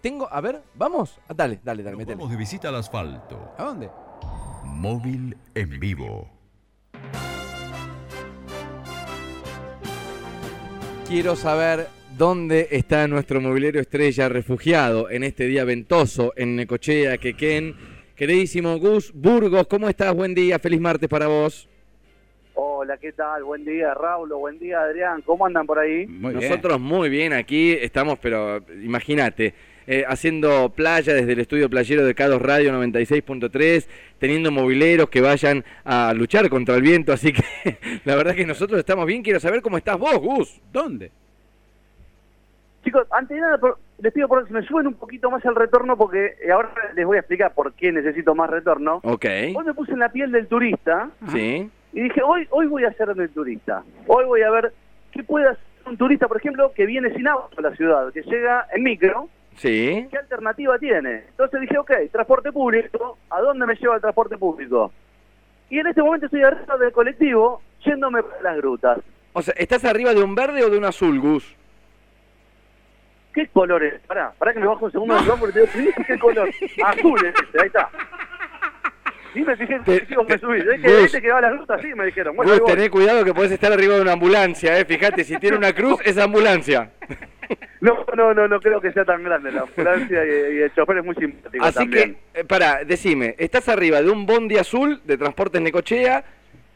Tengo, a ver, vamos. Ah, dale, dale, dale, Nos metele. vamos de visita al asfalto. ¿A dónde? Móvil en vivo. Quiero saber dónde está nuestro mobiliario estrella refugiado en este día ventoso en Necochea, Quequén. Queridísimo Gus Burgos, ¿cómo estás? Buen día, feliz martes para vos. Hola, ¿qué tal? Buen día, Raúl. Buen día, Adrián. ¿Cómo andan por ahí? Muy bien. Nosotros muy bien aquí estamos, pero imagínate, eh, haciendo playa desde el estudio playero de Cados Radio 96.3, teniendo mobileros que vayan a luchar contra el viento, así que la verdad que nosotros estamos bien. Quiero saber cómo estás vos, Gus. ¿Dónde? Chicos, antes de nada, les pido por que me suben un poquito más el retorno porque eh, ahora les voy a explicar por qué necesito más retorno. Ok, Hoy me puse en la piel del turista sí. y dije, hoy hoy voy a ser del turista. Hoy voy a ver qué puede hacer un turista, por ejemplo, que viene sin auto a la ciudad, que llega en micro, Sí, ¿qué alternativa tiene? Entonces dije, ok, transporte público, ¿a dónde me lleva el transporte público? Y en este momento estoy arriba del colectivo, yéndome por las grutas. o sea, ¿estás arriba de un verde o de un azul, Gus? ¿Qué color es? Pará, pará que me bajo un segundo del porque te digo, ¿qué color? Azul es este, ahí está. Y me fijé, Te- chicos, me te- subí. ¿Ves que, Gus. este que va a las rutas? Sí, me dijeron. Bueno, Gus, cuidado que podés estar arriba de una ambulancia, eh. Fíjate, si tiene una cruz, es ambulancia. No, no, no, no creo que sea tan grande la ambulancia y, y el chofer es muy simpático Así también. que, eh, pará, decime, estás arriba de un bondi azul de Transportes Necochea.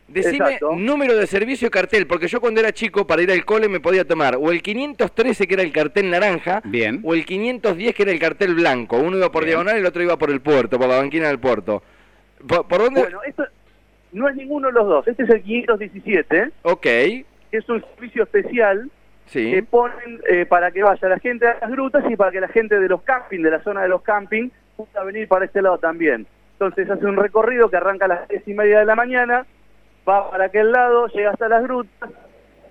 Decime Exacto. número de servicio y cartel, porque yo cuando era chico para ir al cole me podía tomar o el 513 que era el cartel naranja, Bien. o el 510 que era el cartel blanco. Uno iba por Bien. diagonal y el otro iba por el puerto, por la banquina del puerto. ¿Por, por dónde? Bueno, esto no es ninguno de los dos. Este es el 517, Ok, que es un servicio especial sí. que ponen eh, para que vaya la gente a las grutas y para que la gente de los camping, de la zona de los camping, pueda venir para este lado también. Entonces hace un recorrido que arranca a las diez y media de la mañana, va para aquel lado, llega hasta las grutas,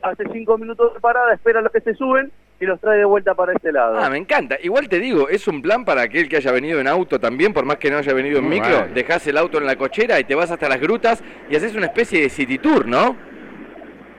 hace cinco minutos de parada, espera a los que se suben y los trae de vuelta para este lado. Ah, me encanta. Igual te digo, es un plan para aquel que haya venido en auto también, por más que no haya venido en micro. bueno. Dejás el auto en la cochera y te vas hasta las grutas y haces una especie de city tour, ¿no?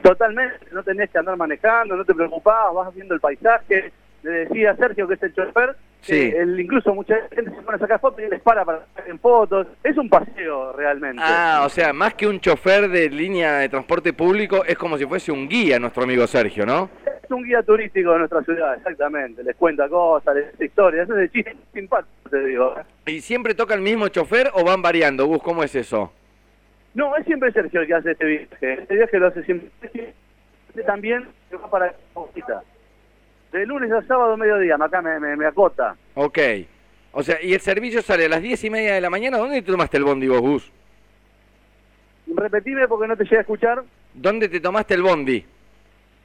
Totalmente, no tenés que andar manejando, no te preocupás, vas viendo el paisaje. Le decía a Sergio, que es el chofer, Sí. que él, incluso mucha gente se pone a sacar fotos y les para para sacar en fotos. Es un paseo realmente. Ah, o sea, más que un chofer de línea de transporte público, es como si fuese un guía nuestro amigo Sergio, ¿no? Es un guía turístico de nuestra ciudad, exactamente. Les cuenta cosas, les dice historias. Eso es de chiste simpático, te digo. ¿eh? ¿Y siempre toca el mismo chofer o van variando? Gus, ¿cómo es eso? No, es siempre Sergio el que hace este viaje. Este viaje lo hace siempre Sergio. Este también se va para Cosita. De lunes a sábado, mediodía. Acá me, me, me acota. Ok. O sea, y el servicio sale a las diez y media de la mañana. ¿Dónde te tomaste el bondi vos, Gus? Repetime porque no te llegué a escuchar. ¿Dónde te tomaste el bondi?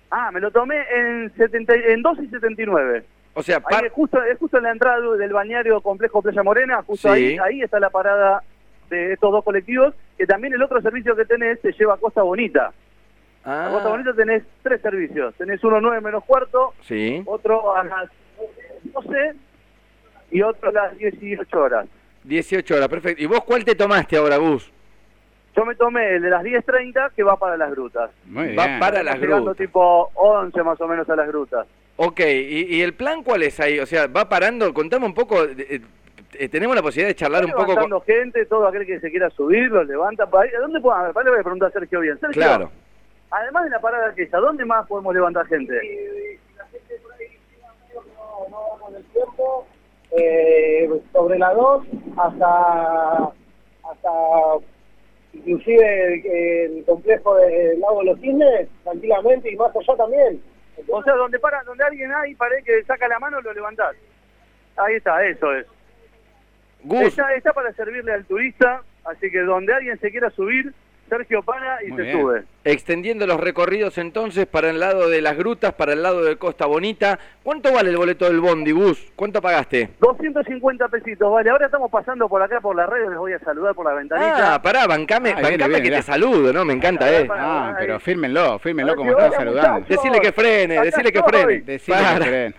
Ah, me lo tomé en, 70, y- en 2 y 79. O sea, Ahí par- es justo, es justo en la entrada del balneario complejo Playa Morena, justo Sí. ahí, ahí está la parada de estos dos colectivos, que también el otro servicio que tenés te lleva a Costa Bonita. A Costa Ah, Bonita tenés tres servicios, tenés uno 9 menos cuarto, sí. otro a las 12 y otro a las 18 horas. 18 horas, perfecto. ¿Y vos cuál te tomaste ahora, Gus? Yo me tomé el de las 10.30 que va para las grutas. Muy Va para las Estamos llegando grutas. tipo 11 más o menos a las grutas. Ok, ¿y, y el plan cuál es ahí? O sea, va parando, contame un poco, eh, tenemos la posibilidad de charlar un poco con... levantando gente, todo aquel que se quiera subir, los levanta. para- ¿A dónde puedo? A ver, le voy a preguntar a Sergio bien. Sergio, Claro. además de la parada que ¿a dónde más podemos levantar gente? eh, sobre la 2 hasta hasta inclusive el, el complejo del lago de los cisnes tranquilamente y más allá también O sea, donde para, donde alguien hay, parece que saca la mano, lo levantás. Ahí está, eso es. Gus, Está, está para servirle al turista, así que donde alguien se quiera subir, Sergio para y Muy se bien. sube. Extendiendo los recorridos entonces para el lado de las grutas, para el lado de Costa Bonita. ¿Cuánto vale el boleto del bondi, Gus? ¿Cuánto pagaste? 250 pesitos, vale. Ahora estamos pasando por acá por la red, les voy a saludar por la ventanita. Ah, pará, bancame, Ah, bancame viene, que mirá. te saludo, ¿no? Me encanta, ¿eh? Ah, pero fírmenlo, fírmenlo como están saludando. muchachos. Decile que frene, Acá decile que frene. Decile Para. que, creen.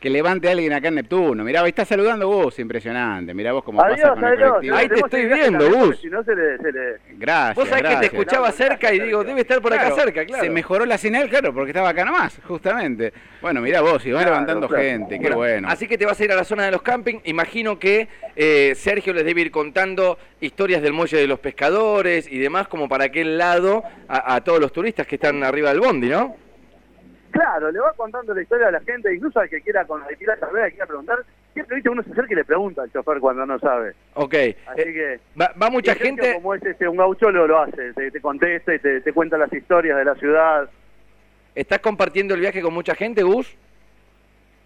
que levante a alguien acá en Neptuno. Mirá, ahí está saludando vos, impresionante. Mirá vos cómo Adiós, pasa con el colectivo. Ahí te estoy viendo, Gus. Si no se le, se le... Gracias, Vos sabés que te escuchaba cerca y digo, debe estar por acá cerca, claro. Se mejoró la señal, claro, porque estaba acá nomás, justamente. Bueno, mirá vos, y van Claro, levantando claro. gente, qué bueno. Así que te vas a ir a la zona de los camping. Imagino que eh, Sergio les debe ir contando historias del muelle de los pescadores y demás, como para aquel lado a, a todos los turistas que están arriba del bondi, ¿no? Claro, le va contando la historia a la gente, incluso al que quiera con la que quiera saber, que quiera preguntar. Siempre viste uno se acerca y le pregunta al chofer cuando no sabe. Ok. Así Eh, que va, va mucha gente. Como es este, un gaucholo lo hace, te, te contesta y te, te cuenta las historias de la ciudad. ¿Estás compartiendo el viaje con mucha gente, Gus?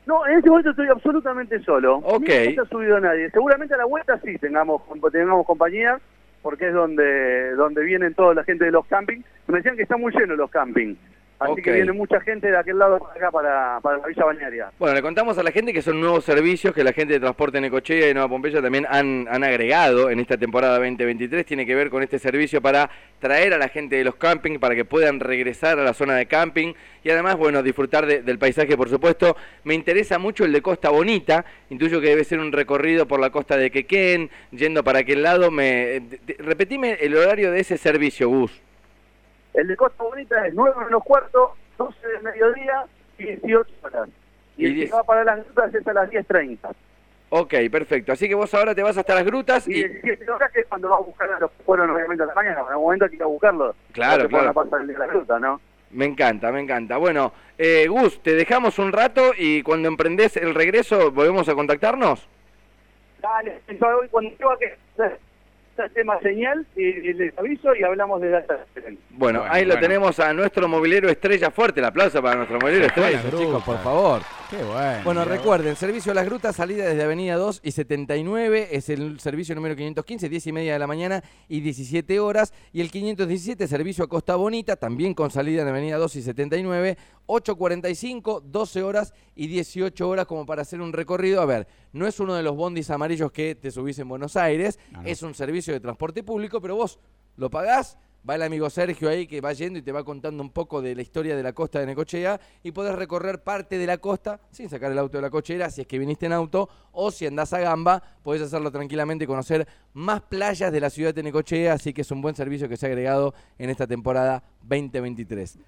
No, en este momento estoy absolutamente solo. Ok. No se ha subido nadie. Seguramente a la vuelta sí tengamos tengamos compañía, porque es donde donde vienen toda la gente de los campings. Me decían que están muy llenos los campings. Así que viene mucha gente de aquel lado para acá, para, para la Villa Balnearia. Bueno, le contamos a la gente que son nuevos servicios que la gente de Transporte Necochea y Nueva Pompeya también han, han agregado en esta temporada 2023. Tiene que ver con este servicio para traer a la gente de los campings para que puedan regresar a la zona de camping y además, bueno, disfrutar de- del paisaje, por supuesto. Me interesa mucho el de Costa Bonita. Intuyo que debe ser un recorrido por la costa de Quequén, yendo para aquel lado. Me, repetime el horario de ese servicio, Gus. El de Costa Bonita es 9 menos cuarto, 12 de mediodía y 18 horas. Y, Y el diez- que va para las grutas es a las 10.30. Ok, perfecto. Así que vos ahora te vas hasta las grutas Y y... el 17 horas que es cuando va a buscar a los que fueron obviamente a la mañana. En algún momento hay que ir a buscarlo. Claro, claro. pasar el de la gruta, ¿no? Me encanta, me encanta. Bueno, eh, Gus, te dejamos un rato y cuando emprendés el regreso, ¿volvemos a contactarnos? Dale, entonces hoy cuando yo que el tema señal y, y les aviso y hablamos de data. Bueno, Bueno, ahí lo tenemos a nuestro movilero estrella fuerte. El aplauso para nuestro movilero estrella, chicos, por favor. Qué bueno. Bueno, recuerden, servicio a las grutas, salida desde Avenida 2 y 79, es el servicio número 515, 10 y media de la mañana y 17 horas. Y el 517, servicio a Costa Bonita, también con salida en Avenida 2 y 79, 8.45, 12 horas y 18 horas como para hacer un recorrido. A ver, no es uno de los bondis amarillos que te subís en Buenos Aires, No, no. es un servicio de transporte público, pero vos lo pagás. Va el amigo Sergio ahí que va yendo y te va contando un poco de la historia de la costa de Necochea y podés recorrer parte de la costa sin sacar el auto de la cochera si es que viniste en auto o si andás a Gamba, podés hacerlo tranquilamente y conocer más playas de la ciudad de Necochea, así que es un buen servicio que se ha agregado en esta temporada 2023.